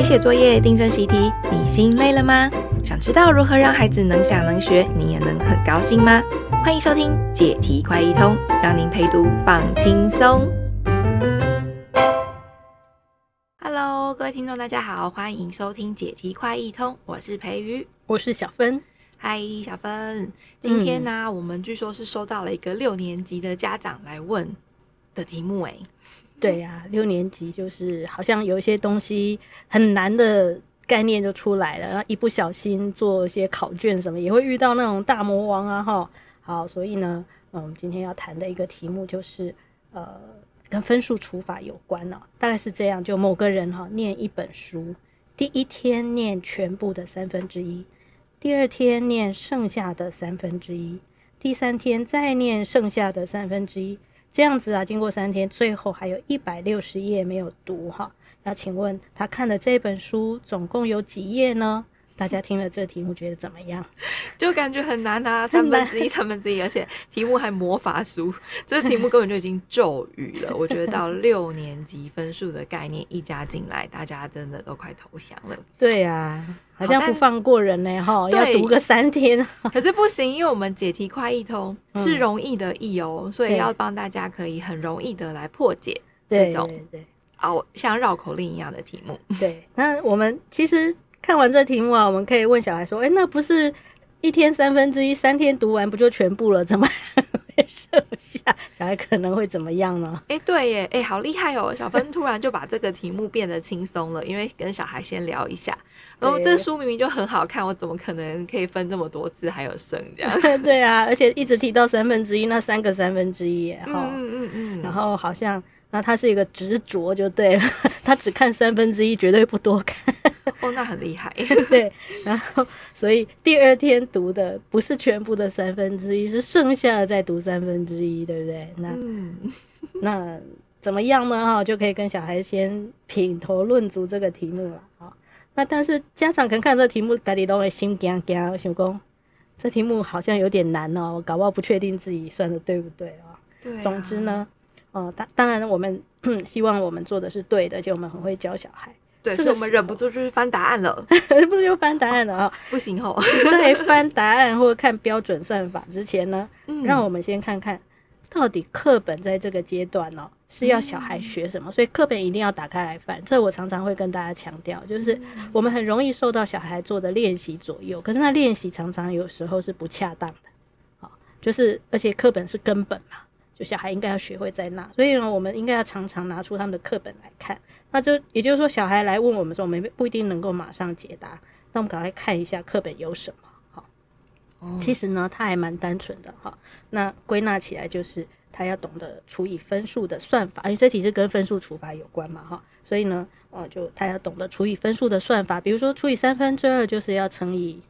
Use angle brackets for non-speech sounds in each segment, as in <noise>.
陪写作业、订正习题，你心累了吗？想知道如何让孩子能想能学，你也能很高兴吗？欢迎收听解题快一通，让您陪读放轻松。Hello，各位听众，大家好，欢迎收听解题快一通，我是培瑜，我是小芬。嗨，小芬，今天呢、啊，嗯、我们据说是收到了一个六年级的家长来问的题目，哎。对呀、六年级就是好像有一些东西很难的概念就出来了，然后一不小心做一些考卷什么，也会遇到那种大魔王啊哈。好，所以呢，嗯，今天要谈的一个题目就是呃，跟分数除法有关呢、大概是这样，就某个人哈、念一本书，第一天念全部的三分之一，第二天念剩下的三分之一，第三天再念剩下的三分之一。这样子啊，经过三天，最后还有一百六十页没有读哈。那请问他看的这本书总共有几页呢？大家听了这个题目觉得怎么样？<laughs> 就感觉很难啊，三分之一，三分之一，而且题目还魔法书，<laughs> 这个题目根本就已经咒语了。我觉得到六年级分数的概念一加进来，大家真的都快投降了。对呀、啊。好像不放过人呢，哈，要读个三天。<laughs> 可是不行，因为我们解题快易通是容易的易哦，嗯、所以要帮大家可以很容易的来破解这种哦，像绕口令一样的题目。对，那我们其实看完这题目啊，我们可以问小孩说：“哎、欸，那不是一天三分之一，三天读完不就全部了？怎么还会剩下？小孩可能会怎么样呢？” <laughs> 哎、欸，对耶，哎、欸，好厉害哦！小芬突然就把这个题目变得轻松了，因为跟小孩先聊一下。然后这个书明明就很好看，我怎么可能可以分这么多次还有剩这样？<laughs> <laughs> 对啊，而且一直提到三分之一，那三个三分之一，嗯嗯，嗯然后好像那他是一个执着就对了，他只看三分之一，绝对不多看。<laughs> 哦，那很厉害。<laughs> 对，然后所以第二天读的不是全部的三分之一，是剩下的再读三分之一，对不对？那、嗯、<laughs> 那怎么样呢？哈，就可以跟小孩先品头论足这个题目了。那但是家长可能看这个题目，家里都会心惊惊，想说这题目好像有点难哦，我搞不好不确定自己算的对不对哦。对啊。总之呢，呃，当当然我们 <clears throat> 希望我们做的是对的，而且我们很会教小孩。对，所以我们忍不住就是翻答案了，<laughs> 不是就翻答案了啊？<laughs> 不行哦，<laughs> 在翻答案或看标准算法之前呢，嗯、让我们先看看。到底课本在这个阶段呢、喔，是要小孩学什么？所以课本一定要打开来翻。这我常常会跟大家强调，就是我们很容易受到小孩做的练习左右，可是那练习常常有时候是不恰当的。好，就是而且课本是根本嘛，就小孩应该要学会在那。所以呢，我们应该要常常拿出他们的课本来看。那就也就是说，小孩来问我们说，我们不一定能够马上解答。那我们赶快看一下课本有什么。好其实呢，他还蛮单纯的哈。那归纳起来就是，他要懂得除以分数的算法，因为这题是跟分数除法有关嘛哈。所以呢，哦，就他要懂得除以分数的算法，比如说除以三分之二就是要乘以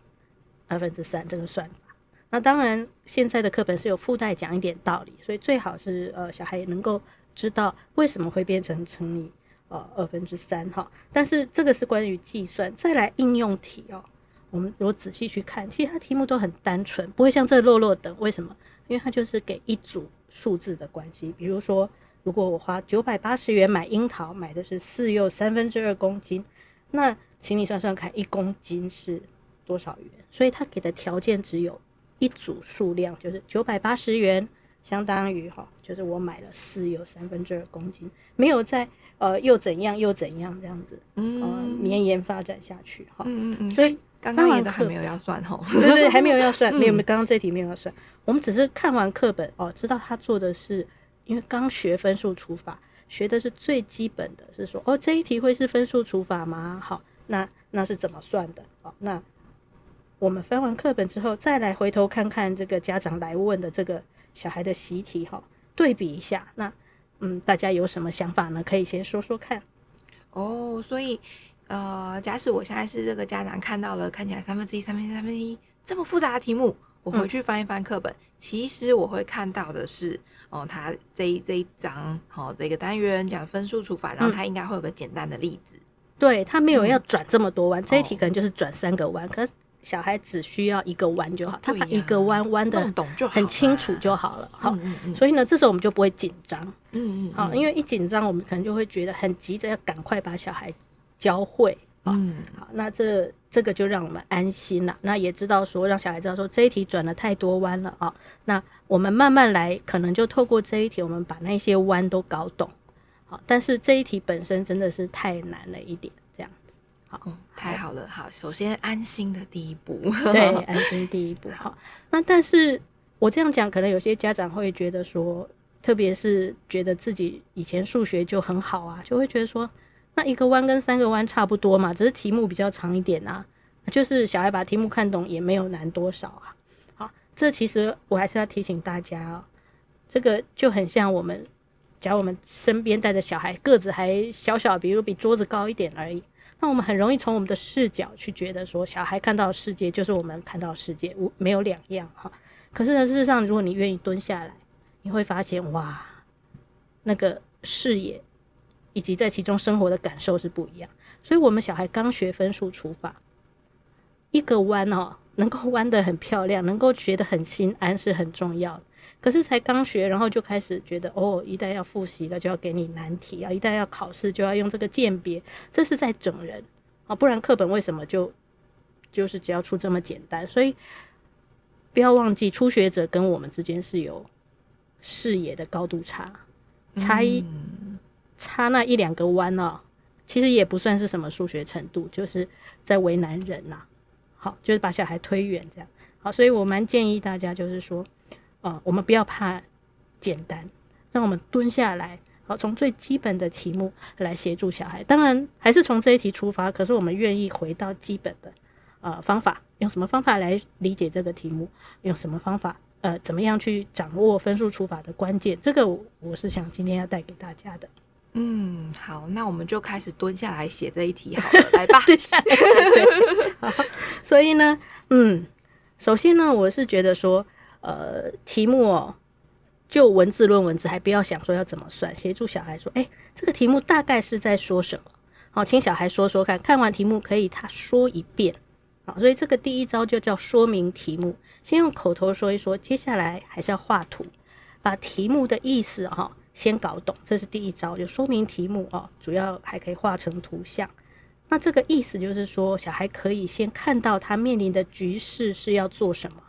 二分之三这个算法。那当然，现在的课本是有附带讲一点道理，所以最好是呃小孩也能够知道为什么会变成乘以呃二分之三哈。但是这个是关于计算，再来应用题哦。我们如果仔细去看，其实它题目都很单纯，不会像这落落等。为什么？因为它就是给一组数字的关系。比如说，如果我花九百八十元买樱桃，买的是四又三分之二公斤，那请你算算看，一公斤是多少元？所以它给的条件只有一组数量，就是九百八十元，相当于哈，就是我买了四又三分之二公斤，没有在呃又怎样又怎样这样子，嗯、呃，绵延发展下去哈。嗯嗯嗯，所以。刚刚也都还没有要算哈，对对，还没有要算，<laughs> 没有，刚刚这题没有要算。我们只是看完课本哦，知道他做的是，因为刚学分数除法，学的是最基本的，是说哦，这一题会是分数除法吗？好，那那是怎么算的？哦，那我们翻完课本之后，再来回头看看这个家长来问的这个小孩的习题哈，对比一下，那嗯，大家有什么想法呢？可以先说说看。哦，所以。呃，假使我现在是这个家长，看到了看起来三分之一、三分之一、三分之一这么复杂的题目，我回去翻一翻课本，嗯、其实我会看到的是，哦、呃，他这一这一章，好、哦，这个单元讲分数除法，然后他应该会有个简单的例子。嗯、对，他没有要转这么多弯，嗯、这一题可能就是转三个弯，哦、可是小孩只需要一个弯就好，他把一个弯弯的很清楚就好了。好，所以呢，这时候我们就不会紧张。嗯，嗯嗯，好，因为一紧张，我们可能就会觉得很急着要赶快把小孩。教会嗯，好，那这这个就让我们安心了。那也知道说，让小孩知道说这一题转了太多弯了啊。那我们慢慢来，可能就透过这一题，我们把那些弯都搞懂。好，但是这一题本身真的是太难了一点。好，嗯、太好了。好，首先安心的第一步，<laughs> 对，安心第一步。<laughs> 好，那但是我这样讲，可能有些家长会觉得说，特别是觉得自己以前数学就很好啊，就会觉得说。那一个弯跟三个弯差不多嘛，只是题目比较长一点啊。就是小孩把题目看懂也没有难多少啊。好，这其实我还是要提醒大家哦，这个就很像我们，假如我们身边带着小孩，个子还小小，比如比桌子高一点而已，那我们很容易从我们的视角去觉得说，小孩看到世界就是我们看到世界，无没有两样哈。可是呢，事实上，如果你愿意蹲下来，你会发现哇，那个视野。以及在其中生活的感受是不一样，所以，我们小孩刚学分数除法，一个弯哦，能够弯得很漂亮，能够觉得很心安是很重要的。可是才刚学，然后就开始觉得哦，一旦要复习了，就要给你难题啊；一旦要考试，就要用这个鉴别，这是在整人啊。不然课本为什么就就是只要出这么简单？所以不要忘记，初学者跟我们之间是有视野的高度差差一。嗯差那一两个弯哦，其实也不算是什么数学程度，就是在为难人呐。好，就是把小孩推远这样。好，所以我蛮建议大家，就是说，呃，我们不要怕简单，让我们蹲下来，好，从最基本的题目来协助小孩。当然还是从这一题出发，可是我们愿意回到基本的呃方法，用什么方法来理解这个题目，用什么方法，呃，怎么样去掌握分数除法的关键？这个我是想今天要带给大家的。嗯，好，那我们就开始蹲下来写这一题好了，<laughs> 来吧。蹲下来写。<laughs> 好，所以呢，嗯，首先呢，我是觉得说，呃，题目哦，就文字论文字，还不要想说要怎么算，协助小孩说，哎，这个题目大概是在说什么？好，请小孩说说看，看完题目可以他说一遍。好，所以这个第一招就叫说明题目，先用口头说一说，接下来还是要画图，把题目的意思哈。先搞懂，这是第一招，就说明题目哦，主要还可以画成图像。那这个意思就是说，小孩可以先看到他面临的局势是要做什么，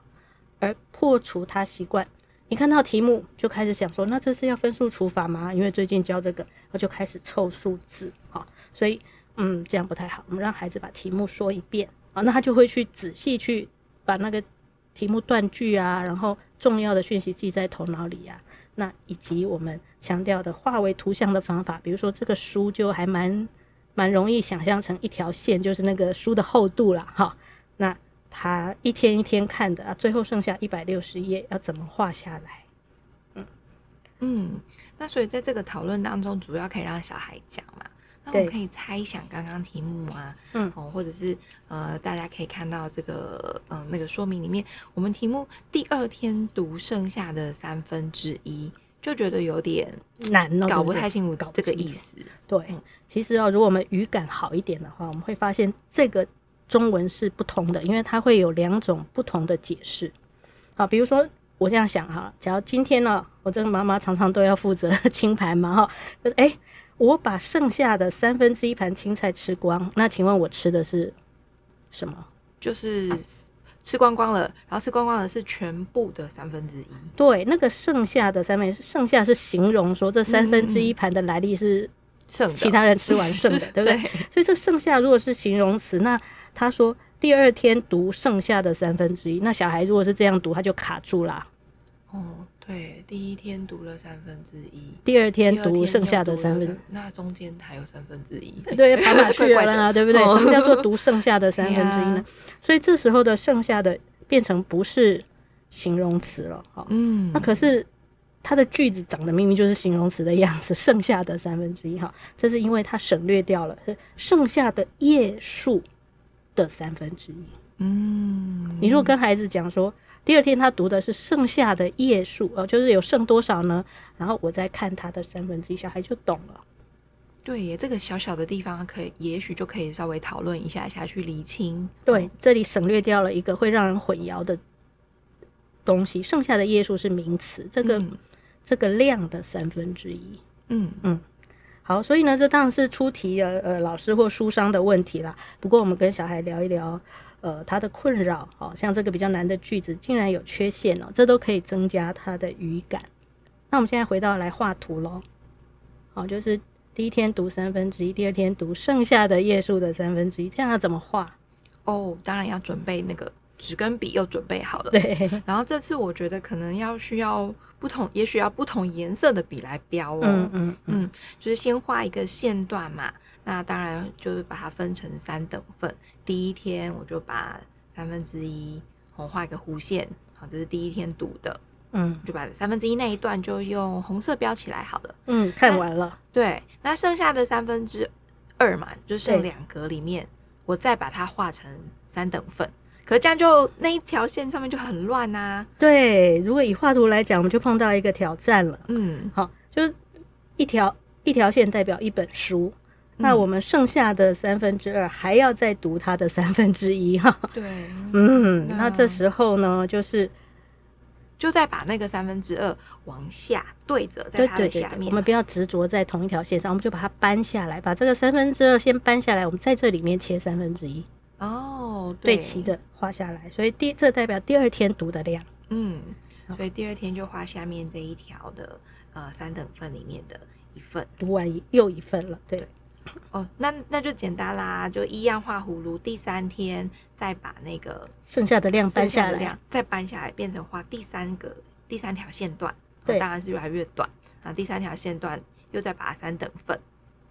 而破除他习惯。你看到题目就开始想说，那这是要分数除法吗？因为最近教这个，我就开始凑数字啊。所以，嗯，这样不太好。我们让孩子把题目说一遍啊，那他就会去仔细去把那个题目断句啊，然后重要的讯息记在头脑里呀。那以及我们强调的化为图像的方法，比如说这个书就还蛮蛮容易想象成一条线，就是那个书的厚度啦。哈。那他一天一天看的啊，最后剩下一百六十页要怎么画下来？嗯嗯，那所以在这个讨论当中，主要可以让小孩讲嘛。那我们可以猜想刚刚题目啊，嗯，哦，或者是呃，大家可以看到这个呃那个说明里面，我们题目第二天读剩下的三分之一，就觉得有点难哦，搞不太清楚搞这个意思。对，其实哦，如果我们语感好一点的话，我们会发现这个中文是不同的，因为它会有两种不同的解释。好，比如说我这样想哈，假如今天呢，我这个妈妈常常都要负责清盘嘛，哈，就是哎。我把剩下的三分之一盘青菜吃光，那请问我吃的是什么？就是吃光光了，然后吃光光的是全部的三分之一。对，那个剩下的三分，剩下是形容说这三分之一盘的来历是剩其他人吃完剩的，嗯、<laughs> 对不对？对，所以这剩下如果是形容词，那他说第二天读剩下的三分之一，那小孩如果是这样读，他就卡住了。哦。对，第一天读了三分之一，第二天读剩下的三分，那中间还有三分之一，<laughs> 对，跑哪去了呢？<laughs> 对不对？什么叫做读剩下的三分之一呢？<laughs> 所以这时候的剩下的变成不是形容词了，哈，嗯，那可是它的句子长得明明就是形容词的样子，剩下的三分之一，哈，这是因为它省略掉了剩下的页数的三分之一，嗯，你如果跟孩子讲说。第二天他读的是剩下的页数呃，就是有剩多少呢？然后我再看他的三分之一，小孩就懂了。对耶，这个小小的地方可以，也许就可以稍微讨论一下下去厘清。对，这里省略掉了一个会让人混淆的东西，剩下的页数是名词，这个、嗯、这个量的三分之一。嗯嗯。好，所以呢，这当然是出题的呃老师或书商的问题啦。不过我们跟小孩聊一聊，呃，他的困扰，好像这个比较难的句子竟然有缺陷哦，这都可以增加他的语感。那我们现在回到来画图喽，好，就是第一天读三分之一，第二天读剩下的页数的三分之一，这样要怎么画？哦，当然要准备那个纸跟笔，又准备好了。对，然后这次我觉得可能要需要不同，也许要不同颜色的笔来标哦。嗯嗯嗯，就是先画一个线段嘛。那当然就是把它分成三等份。第一天我就把三分之一我画一个弧线，好，这是第一天读的。嗯，就把三分之一那一段就用红色标起来，好了。嗯，看完了。对，那剩下的三分之二嘛，就剩两格里面，我再把它画成三等份。可这样就那一条线上面就很乱呐、啊。对，如果以画图来讲，我们就碰到一个挑战了。嗯，好，就是一条一条线代表一本书，嗯、那我们剩下的三分之二还要再读它的三分之一哈。对，嗯，那，那这时候呢，就是就再把那个三分之二往下对折在它的下面。对对对，我们不要执着在同一条线上，我们就把它搬下来，把这个三分之二先搬下来，我们在这里面切三分之一。哦，对。齐着画下来，所以第这代表第二天读的量，嗯，所以第二天就画下面这一条的呃三等份里面的一份，读完又一份了，对，对。哦，那那就简单啦，就一样画葫芦，第三天再把那个剩下的量搬下来，再搬下来变成画第三个第三条线段，对，当然是越来越短，然后第三条线段又再把它三等份，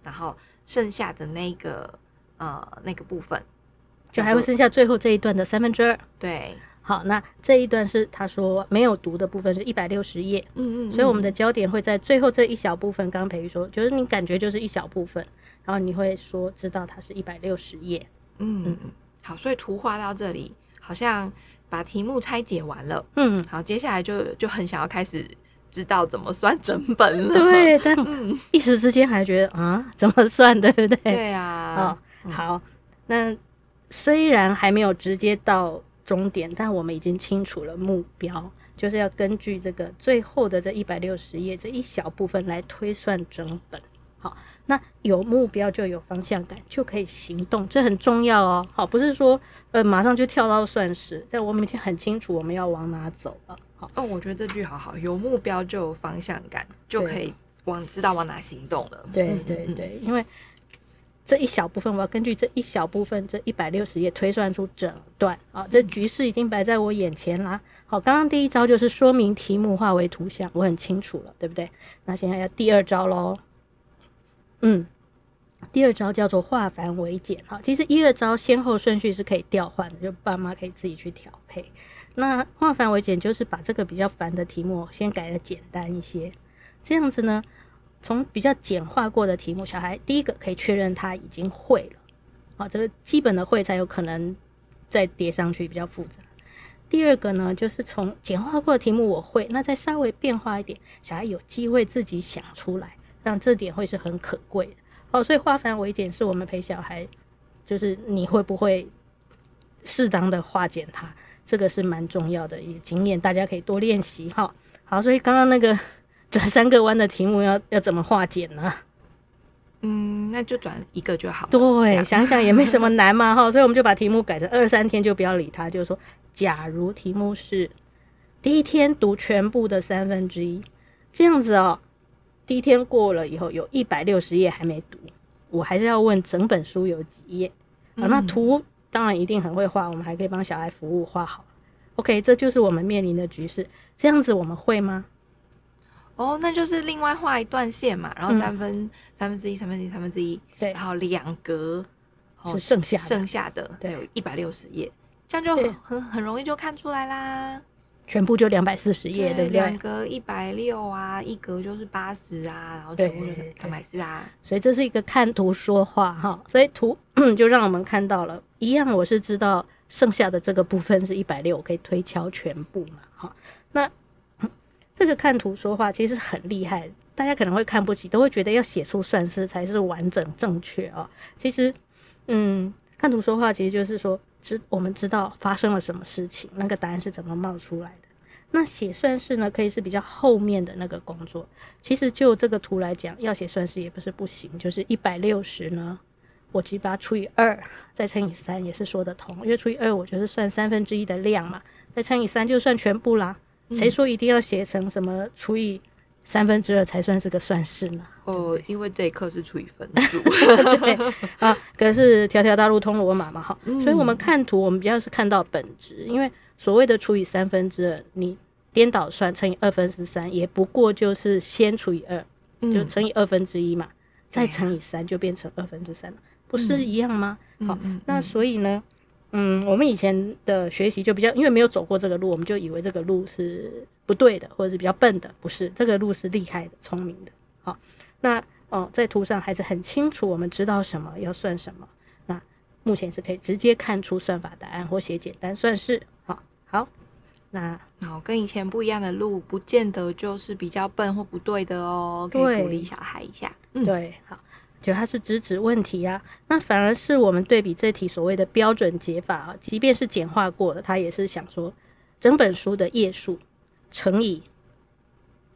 然后剩下的那个呃那个部分。就还会剩下最后这一段的三分之二。对，好，那这一段是他说没有读的部分，是一百六十页。嗯，嗯嗯，所以我们的焦点会在最后这一小部分。刚刚培育说，就是你感觉就是一小部分，然后你会说知道它是一百六十页。嗯嗯嗯，好，所以图画到这里，好像把题目拆解完了。嗯，好，接下来就就很想要开始知道怎么算整本了。<laughs> 对，但 <laughs> 一时之间还觉得啊，怎么算，对不对？对啊。哦，好，那。虽然还没有直接到终点，但我们已经清楚了目标，就是要根据这个最后的这一百六十页这一小部分来推算整本。好，那有目标就有方向感，就可以行动，这很重要哦。好，不是说呃马上就跳到算式，在我们已经很清楚我们要往哪走了。好，哦，我觉得这句好好，有目标就有方向感，就可以往知道往哪行动了。对对对，因为。这一小部分，我要根据这一小部分，这一百六十页推算出整段啊。这局势已经摆在我眼前啦。好，刚刚第一招就是说明题目化为图像，我很清楚了，对不对？那现在要第二招喽。嗯，第二招叫做化繁为简。好，其实一二招先后顺序是可以调换的，就爸妈可以自己去调配。那化繁为简就是把这个比较繁的题目先改得简单一些，这样子呢。从比较简化过的题目，小孩第一个可以确认他已经会了，好，这个基本的会才有可能再叠上去比较复杂。第二个呢，就是从简化过的题目我会，那再稍微变化一点，小孩有机会自己想出来，让这点会是很可贵的。好，所以化繁为简是我们陪小孩，就是你会不会适当的化简它，这个是蛮重要的一个经验，大家可以多练习哈。好，所以刚刚那个。转三个弯的题目要要怎么化简呢？嗯，那就转一个就好。对，想想也没什么难嘛 <laughs> 哈，所以我们就把题目改成二三天就不要理它，就是说，假如题目是第一天读全部的三分之一，这样子哦，第一天过了以后有一百六十页还没读，我还是要问整本书有几页啊？那图当然一定很会画，我们还可以帮小孩服务画好。OK，这就是我们面临的局势，这样子我们会吗？哦，那就是另外画一段线嘛，然后三分、嗯、三分之一、三分之一、三分之一，对，然后两格是剩下剩下的，对，有一百六十页，这样就很很很容易就看出来啦。全部就两百四十页，对不对？两格一百六啊，一格就是八十啊，然后全部就是两百四啊。所以这是一个看图说话哈，所以图 <clears throat> 就让我们看到了一样，我是知道剩下的这个部分是一百六，我可以推敲全部嘛，哈，那。这个看图说话其实很厉害，大家可能会看不起，都会觉得要写出算式才是完整正确啊、哦。其实，嗯，看图说话其实就是说，知我们知道发生了什么事情，那个答案是怎么冒出来的。那写算式呢，可以是比较后面的那个工作。其实就这个图来讲，要写算式也不是不行，就是一百六十呢，我直接把它除以二，再乘以三也是说得通。因为除以二，我觉得算三分之一的量嘛，再乘以三就算全部啦。谁说一定要写成什么除以三分之二才算是个算式呢？哦，因为这一课是除以分数。<laughs> 对啊，可是条条大路通罗马嘛，哈、嗯，所以我们看图，我们比较是看到本质。因为所谓的除以三分之二，你颠倒算乘以二分之三，也不过就是先除以二，就乘以二分之一嘛，嗯、再乘以三就变成二分之三了，不是一样吗？嗯、好，那所以呢？嗯，我们以前的学习就比较，因为没有走过这个路，我们就以为这个路是不对的，或者是比较笨的。不是，这个路是厉害的、聪明的。好，那哦，在图上孩子很清楚，我们知道什么要算什么。那目前是可以直接看出算法答案或写简单算式。好，好，那哦，跟以前不一样的路，不见得就是比较笨或不对的哦。可以鼓励小孩一下。嗯、对，好。就它是直指问题啊，那反而是我们对比这题所谓的标准解法啊，即便是简化过的，他也是想说整本书的页数乘以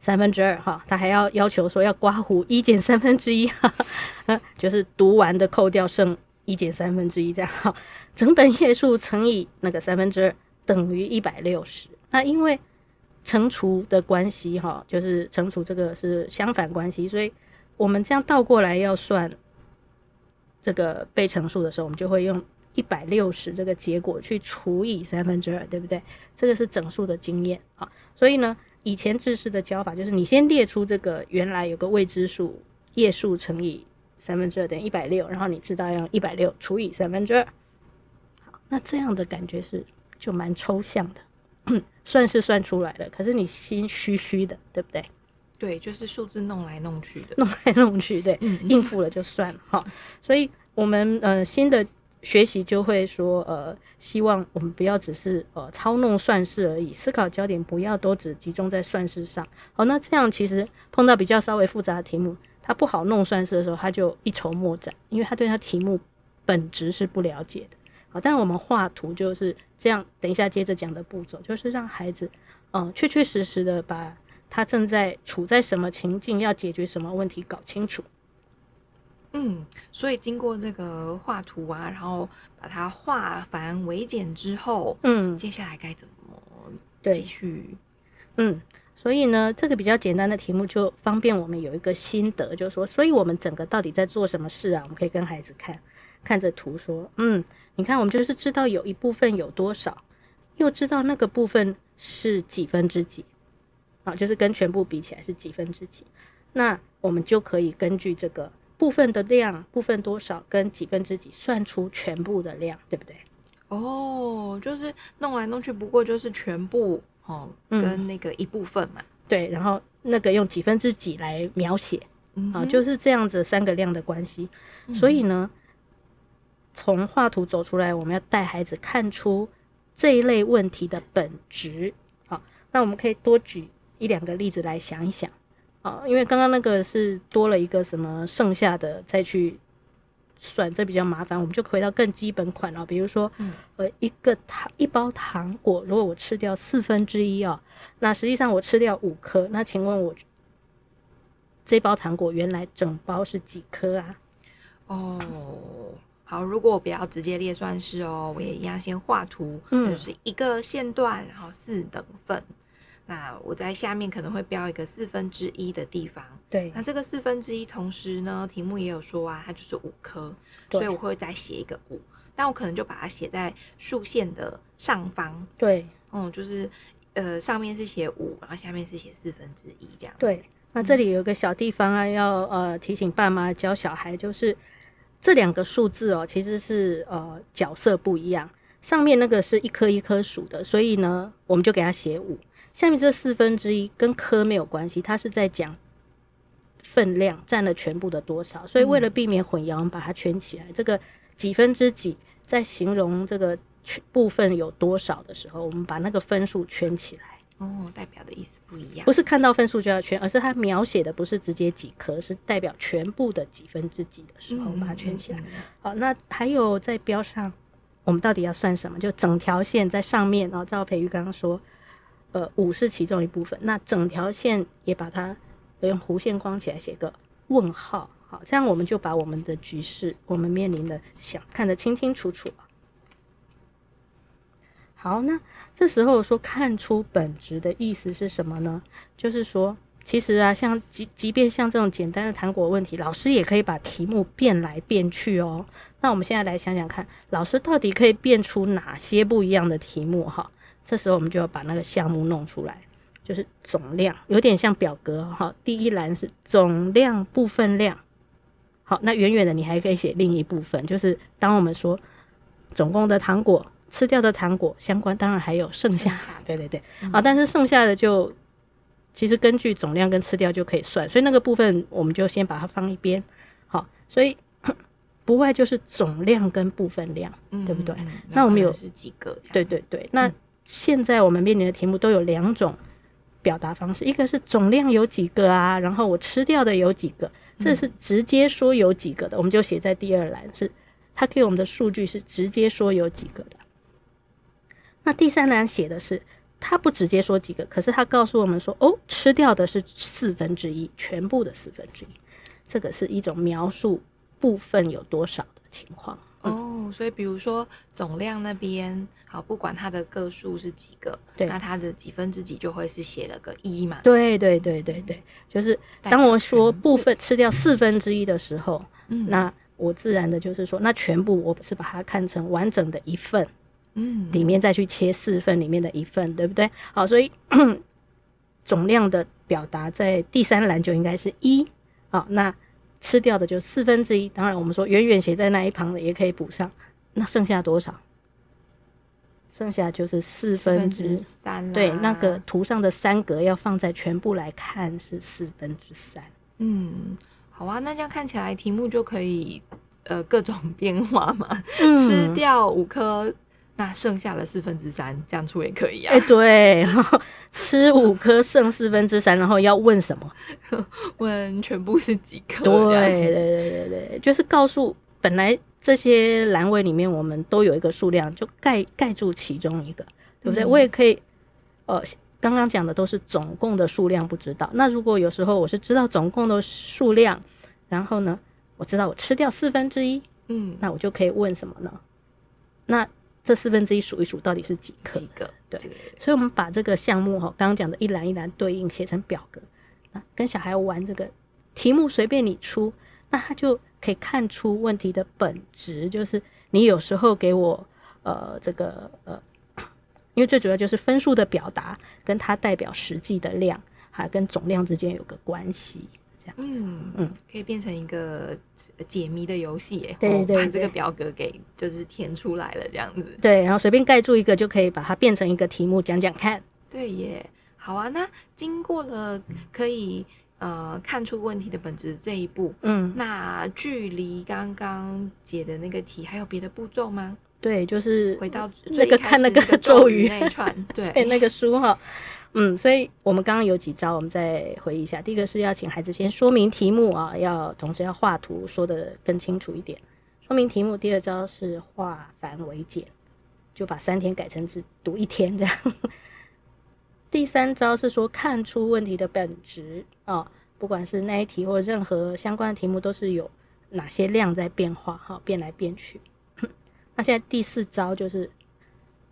三分之二哈，他还要要求说要刮胡一减三分之一哈，<laughs> 就是读完的扣掉剩一减三分之一这样哈，整本页数乘以那个三分之二等于一百六十，那因为乘除的关系哈，就是乘除这个是相反关系，所以。我们这样倒过来要算这个被乘数的时候，我们就会用一百六十这个结果去除以三分之二，对不对？这个是整数的经验啊。所以呢，以前知识的教法就是你先列出这个原来有个未知数页数乘以三分之二等于一百六，然后你知道要用一百六除以三分之二。好，那这样的感觉是就蛮抽象的，<coughs> 算是算出来了，可是你心虚虚的，对不对？对，就是数字弄来弄去的，弄来弄去，对，嗯、应付了就算了哈。所以，我们呃新的学习就会说，呃，希望我们不要只是呃操弄算式而已，思考焦点不要都只集中在算式上。好，那这样其实碰到比较稍微复杂的题目，他不好弄算式的时候，他就一筹莫展，因为他对他题目本质是不了解的。好，但是我们画图就是这样，等一下接着讲的步骤，就是让孩子嗯确确实实的把。他正在处在什么情境，要解决什么问题，搞清楚。嗯，所以经过这个画图啊，然后把它化繁为简之后，嗯，接下来该怎么继续？嗯，所以呢，这个比较简单的题目就方便我们有一个心得，就是说，所以我们整个到底在做什么事啊？我们可以跟孩子看，看着图说，嗯，你看，我们就是知道有一部分有多少，又知道那个部分是几分之几。啊，就是跟全部比起来是几分之几，那我们就可以根据这个部分的量，部分多少跟几分之几算出全部的量，对不对？哦，就是弄来弄去，不过就是全部哦，跟那个一部分嘛。嗯，对，然后那个用几分之几来描写，嗯，啊，就是这样子三个量的关系。所以呢，从画图走出来，我们要带孩子看出这一类问题的本质。好，那我们可以多举。一两个例子来想一想啊，因为刚刚那个是多了一个什么剩下的再去算，这比较麻烦，我们就回到更基本款了。比如说，呃，一个糖一包糖果，如果我吃掉四分之一啊，那实际上我吃掉五颗，那请问我这包糖果原来整包是几颗啊？哦，好，如果我不要直接列算式哦，我也一样先画图，嗯，就是一个线段，然后四等份。那我在下面可能会标一个四分之一的地方，对。那这个四分之一，同时呢，题目也有说啊，它就是五颗，所以我会再写一个五，但我可能就把它写在竖线的上方，对，嗯，就是呃上面是写五，然后下面是写四分之一这样子。对，那这里有个小地方啊，要呃提醒爸妈教小孩，就是这两个数字哦，其实是呃角色不一样，上面那个是一颗一颗数的，所以呢，我们就给他写五。下面这四分之一跟科没有关系，它是在讲分量占了全部的多少，所以为了避免混淆，我们把它圈起来。这个几分之几在形容这个部分有多少的时候，我们把那个分数圈起来。哦，代表的意思不一样，不是看到分数就要圈，而是它描写的不是直接几颗，是代表全部的几分之几的时候，我们把它圈起来。好，那还有在标上，我们到底要算什么？就整条线在上面。然后赵培玉刚刚说。呃五是其中一部分，那整条线也把它用弧线框起来，写个问号。好，这样我们就把我们的局势，我们面临的想看得清清楚楚。好，那这时候说看出本质的意思是什么呢？就是说，其实啊，像即即便像这种简单的糖果问题，老师也可以把题目变来变去哦。那我们现在来想想看，老师到底可以变出哪些不一样的题目？哈，这时候我们就要把那个项目弄出来，就是总量，有点像表格哈。第一栏是总量部分量。好，那远远的你还可以写另一部分，就是当我们说总共的糖果。吃掉的糖果相关，当然还有剩下，对对对，好，但是剩下的就其实根据总量跟吃掉就可以算，所以那个部分我们就先把它放一边，好，所以 <coughs> 不外就是总量跟部分量，嗯、对不对？嗯、那我们有是几个？对对对，那现在我们面临的题目都有两种表达方式，一个是总量有几个啊，然后我吃掉的有几个，这是直接说有几个的，我们就写在第二栏，是它给我们的数据是直接说有几个的。那第三栏写的是，他不直接说几个，可是他告诉我们说，哦，吃掉的是四分之一，全部的四分之一，这个是一种描述部分有多少的情况。哦，所以比如说总量那边，好，不管它的个数是几个，对，那它的几分之几就会是写了个一嘛。对对对对对，就是当我说部分吃掉四分之一的时候，嗯，那我自然的就是说，那全部我是把它看成完整的一份。嗯，里面再去切四份里面的一份，对不对？好，所以 <clears throat> 总量的表达在第三栏就应该是一。好，那吃掉的就四分之一。当然，我们说远远写在那一旁的也可以补上。那剩下多少？剩下就是四分之三。对，那个图上的三格要放在全部来看是四分之三。嗯，好啊，那这样看起来题目就可以呃各种变化嘛。嗯、吃掉五颗。那剩下的四分之三这样出也可以啊。哎、欸，对，<laughs> 吃五颗剩四分之三，然后要问什么？<laughs> 问全部是几颗？对对对对对，就是告诉本来这些栏位里面我们都有一个数量，就盖盖住其中一个，对不对？嗯、我也可以，呃，刚刚讲的都是总共的数量不知道。那如果有时候我是知道总共的数量，然后呢，我知道我吃掉四分之一，嗯，那我就可以问什么呢？那这四分之一数一数到底是几克？几个？对，对，所以，我们把这个项目哈，刚刚讲的一栏一栏对应写成表格，那跟小孩玩这个题目，随便你出，那他就可以看出问题的本质，就是你有时候给我呃这个呃，因为最主要就是分数的表达，跟它代表实际的量，还跟总量之间有个关系。嗯嗯，可以变成一个解谜的游戏耶。对对对，把这个表格给就是填出来了，这样子。对，然后随便盖住一个就可以把它变成一个题目讲讲看。对耶，好啊。那经过了可以呃看出问题的本质这一步，嗯，那距离刚刚解的那个题还有别的步骤吗？对，就是回到那个看那个咒语那一串，对，<laughs> 对那个书哈。嗯，所以我们刚刚有几招，我们再回忆一下。第一个是要请孩子先说明题目啊，要同时要画图，说得更清楚一点。说明题目。第二招是化繁为简，就把三天改成只读一天这样。第三招是说看出问题的本质啊，不管是那一题或任何相关的题目，都是有哪些量在变化哈，变来变去。那现在第四招就是。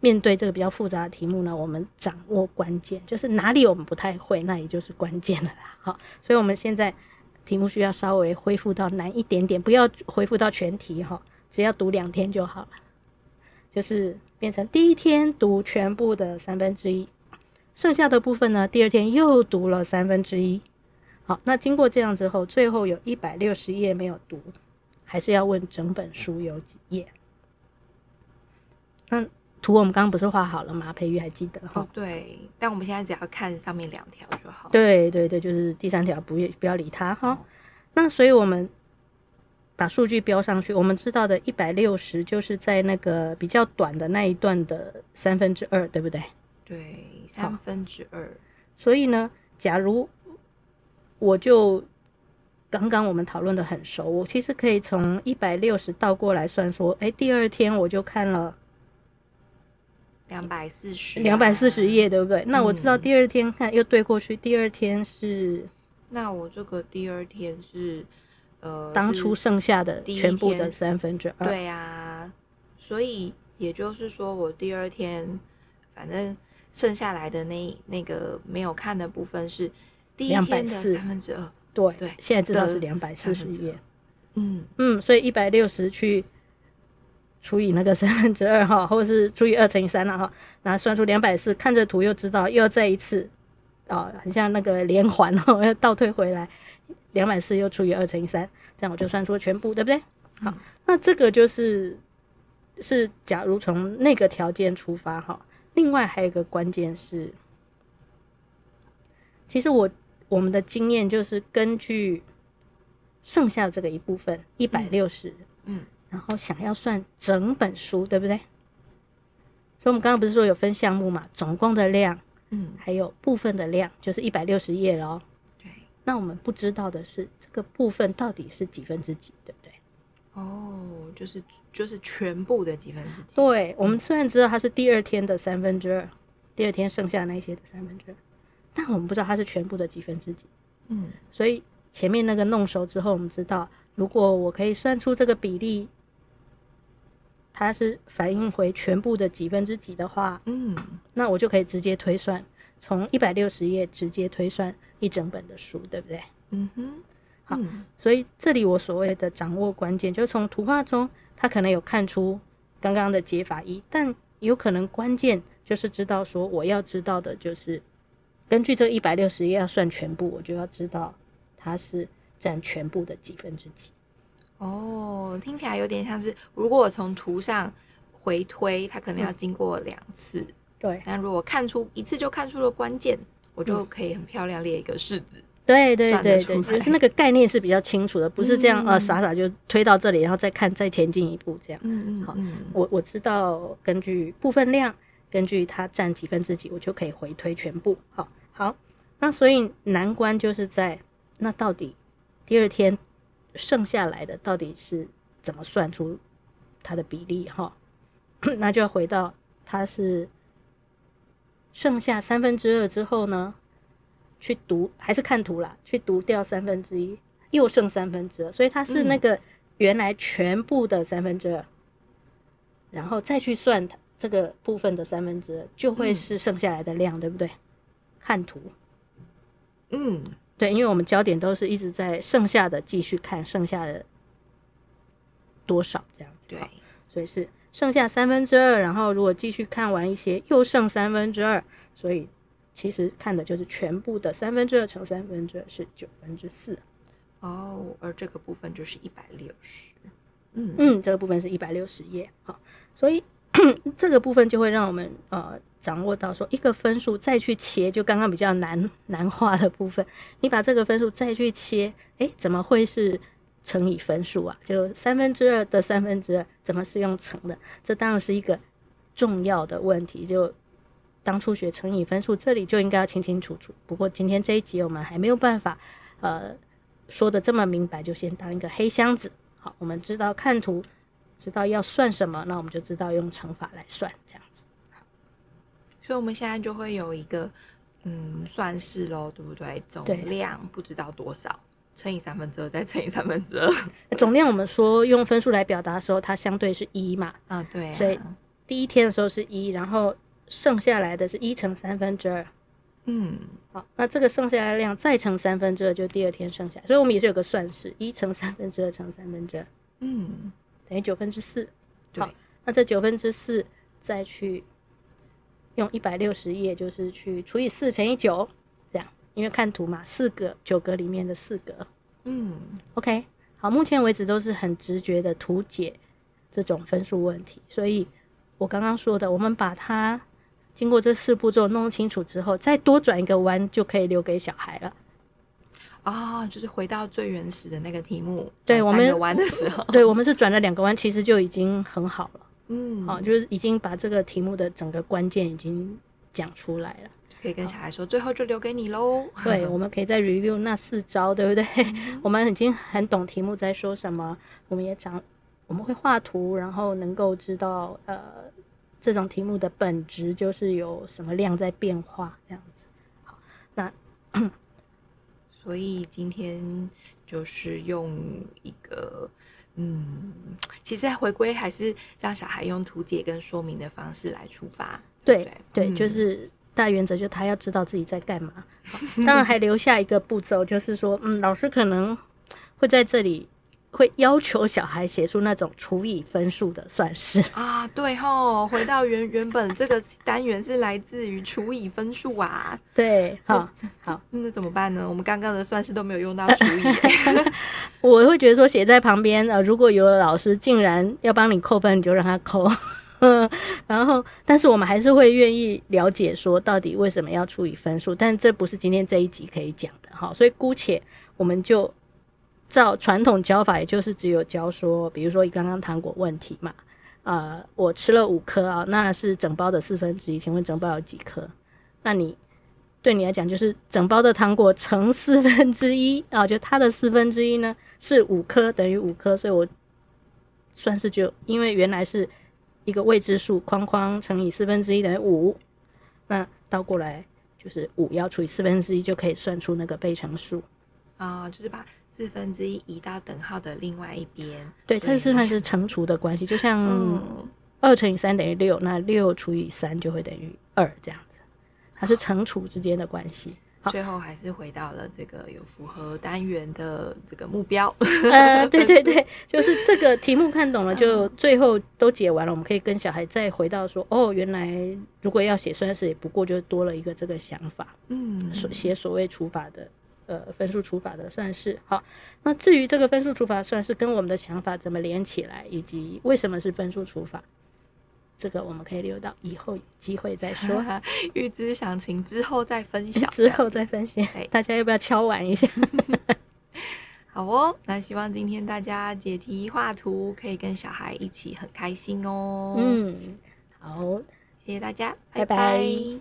面对这个比较复杂的题目呢，我们掌握关键，就是哪里我们不太会，那也就是关键了啦。好，所以我们现在题目需要稍微恢复到难一点点，不要恢复到全题哈，只要读两天就好了。就是变成第一天读全部的三分之一，剩下的部分呢，第二天又读了三分之一。好，那经过这样之后，最后有一百六十页没有读，还是要问整本书有几页？那。图我们刚刚不是画好了吗？培育还记得哈？哦，对，但我们现在只要看上面两条就好。对对对，就是第三条不不要理它哈。那所以我们把数据标上去，我们知道的一百六十就是在那个比较短的那一段的三分之二，对不对？对，三分之二。所以呢，假如我就刚刚我们讨论的很熟，我其实可以从一百六十倒过来算，说，哎，第二天我就看了。两百四十，两百四十页，对不对？那我知道第二天看又对过去，第二天是，那我这个第二天是，呃，当初剩下的全部的三分之二，对呀，所以也就是说，我第二天反正剩下来的那那个没有看的部分是第一天的三分之二，对对，现在知道是两百四十页，嗯嗯，所以一百六十去。除以那个三分之二哈，<laughs> 或者是除以二乘以三了哈，然后算出两百四，看着图又知道，又要再一次啊，很像那个连环哦，要 <laughs> 倒退回来，两百四又除以二乘以三，这样我就算出了全部，对不对？好，嗯、那这个就是是假如从那个条件出发哈，另外还有一个关键是，其实我我们的经验就是根据剩下这个一部分一百六十，嗯。嗯然后想要算整本书，对不对？所以我们刚刚不是说有分项目嘛？总共的量，嗯，还有部分的量，就是一百六十页喽。对。那我们不知道的是，这个部分到底是几分之几，对不对？哦，就是就是全部的几分之几。对，我们虽然知道它是第二天的三分之二，第二天剩下那些的三分之二，但我们不知道它是全部的几分之几。嗯。所以前面那个弄熟之后，我们知道，如果我可以算出这个比例。它是反映回全部的几分之几的话，嗯，那我就可以直接推算，从一百六十页直接推算一整本的书，对不对？嗯哼，好，嗯、所以这里我所谓的掌握关键，就是从图画中，他可能有看出刚刚的解法一，但有可能关键就是知道说，我要知道的就是根据这一百六十页要算全部，我就要知道它是占全部的几分之几。哦，听起来有点像是，如果我从图上回推，它可能要经过两次。嗯、对，但如果看出一次就看出了关键，我就可以很漂亮列一个式子。对对对对，就是那个概念是比较清楚的，不是这样呃，傻傻就推到这里，然后再看再前进一步这样。嗯嗯，好，我我知道根据部分量，根据它占几分之几，我就可以回推全部。好，好，那所以难关就是在那到底第二天。剩下来的到底是怎么算出它的比例？哈，那就要回到它是剩下三分之二之后呢，去读还是看图啦？去读掉三分之一，又剩三分之二，所以它是那个原来全部的三分之二，嗯、然后再去算它这个部分的三分之二，就会是剩下来的量，嗯、对不对？看图，嗯。对，因为我们焦点都是一直在剩下的继续看剩下的多少这样子，对，所以是剩下三分之二，然后如果继续看完一些又剩三分之二，所以其实看的就是全部的三分之二乘三分之二是九分之四，哦，而这个部分就是一百六十，嗯嗯，这个部分是一百六十页，好，所以 <clears throat> 这个部分就会让我们呃。掌握到说一个分数再去切，就刚刚比较难难画的部分，你把这个分数再去切，诶，怎么会是乘以分数啊？就三分之二的三分之二怎么是用乘的？这当然是一个重要的问题。就当初学乘以分数，这里就应该要清清楚楚。不过今天这一集我们还没有办法，呃，说的这么明白，就先当一个黑箱子。好，我们知道看图，知道要算什么，那我们就知道用乘法来算，这样子。所以我们现在就会有一个嗯算式喽，对不对？总量不知道多少，乘以三分之二，再乘以三分之二。<laughs> 总量我们说用分数来表达的时候，它相对是一嘛？啊，对啊。所以第一天的时候是一，然后剩下来的是一乘三分之二。嗯，好，那这个剩下来的量再乘三分之二，就第二天剩下。所以我们也是有个算式，一乘三分之二乘三分之二，嗯，等于九分之四。好，那这九分之四再去。用一百六十页，就是去除以四乘以九，这样，因为看图嘛，四个九格里面的四格，嗯，OK，好，目前为止都是很直觉的图解这种分数问题，所以我刚刚说的，我们把它经过这四步骤弄清楚之后，再多转一个弯就可以留给小孩了。啊、哦，就是回到最原始的那个题目，对，我们弯的时候，对，我们是转了两个弯，其实就已经很好了。嗯，好，就是已经把这个题目的整个关键已经讲出来了，可以跟小孩说，最后就留给你喽。<laughs> 对，我们可以再 review 那四招，对不对？嗯、<laughs> 我们已经很懂题目在说什么，我们也讲，我们会画图，然后能够知道呃这种题目的本质就是有什么量在变化这样子。好，那所以今天就是用一个。嗯，其实回归还是让小孩用图解跟说明的方式来出发。对对，对，嗯，就是大原则，就他要知道自己在干嘛。当然还留下一个步骤，就是说，嗯，老师可能会在这里。会要求小孩写出那种除以分数的算式 <laughs> 啊，对吼，回到原原本这个单元是来自于除以分数啊，对，好，好，那怎么办呢？我们刚刚的算式都没有用到 <laughs> 除以，<laughs> 我会觉得说写在旁边，呃，如果有的老师竟然要帮你扣分，你就让他扣，然后，但是我们还是会愿意了解说到底为什么要除以分数，但这不是今天这一集可以讲的哈，所以姑且我们就。照传统教法，也就是只有教说，比如说刚刚糖果问题嘛，呃，我吃了五颗啊，那是整包的四分之一，请问整包有几颗？那你对你来讲就是整包的糖果乘四分之一啊，就它的四分之一呢是五颗，等于五颗，所以我算是就因为原来是一个未知数，框框乘以四分之一等于五，那倒过来就是五要除以四分之一就可以算出那个被乘数啊，就是把。四分之一移到等号的另外一边，对，它是算是乘除的关系，就像二乘以三等于六，那六除以三就会等于二这样子，它是乘除之间的关系。最后还是回到了这个有符合单元的这个目标。呃，<laughs> 对对对，就是这个题目看懂了，就最后都解完了，我们可以跟小孩再回到说，哦，原来如果要写算式，也不过就多了一个这个想法，嗯，所写所谓除法的。呃，分数除法的算式，好。那至于这个分数除法算式跟我们的想法怎么连起来，以及为什么是分数除法，这个我们可以留到以后有机会再说哈。<laughs> 预知详情之后再分享，<laughs> 之后再分享。大家要不要敲完一下？<laughs> 好哦，那希望今天大家解题画图可以跟小孩一起很开心哦。嗯，好，谢谢大家，拜拜。拜拜。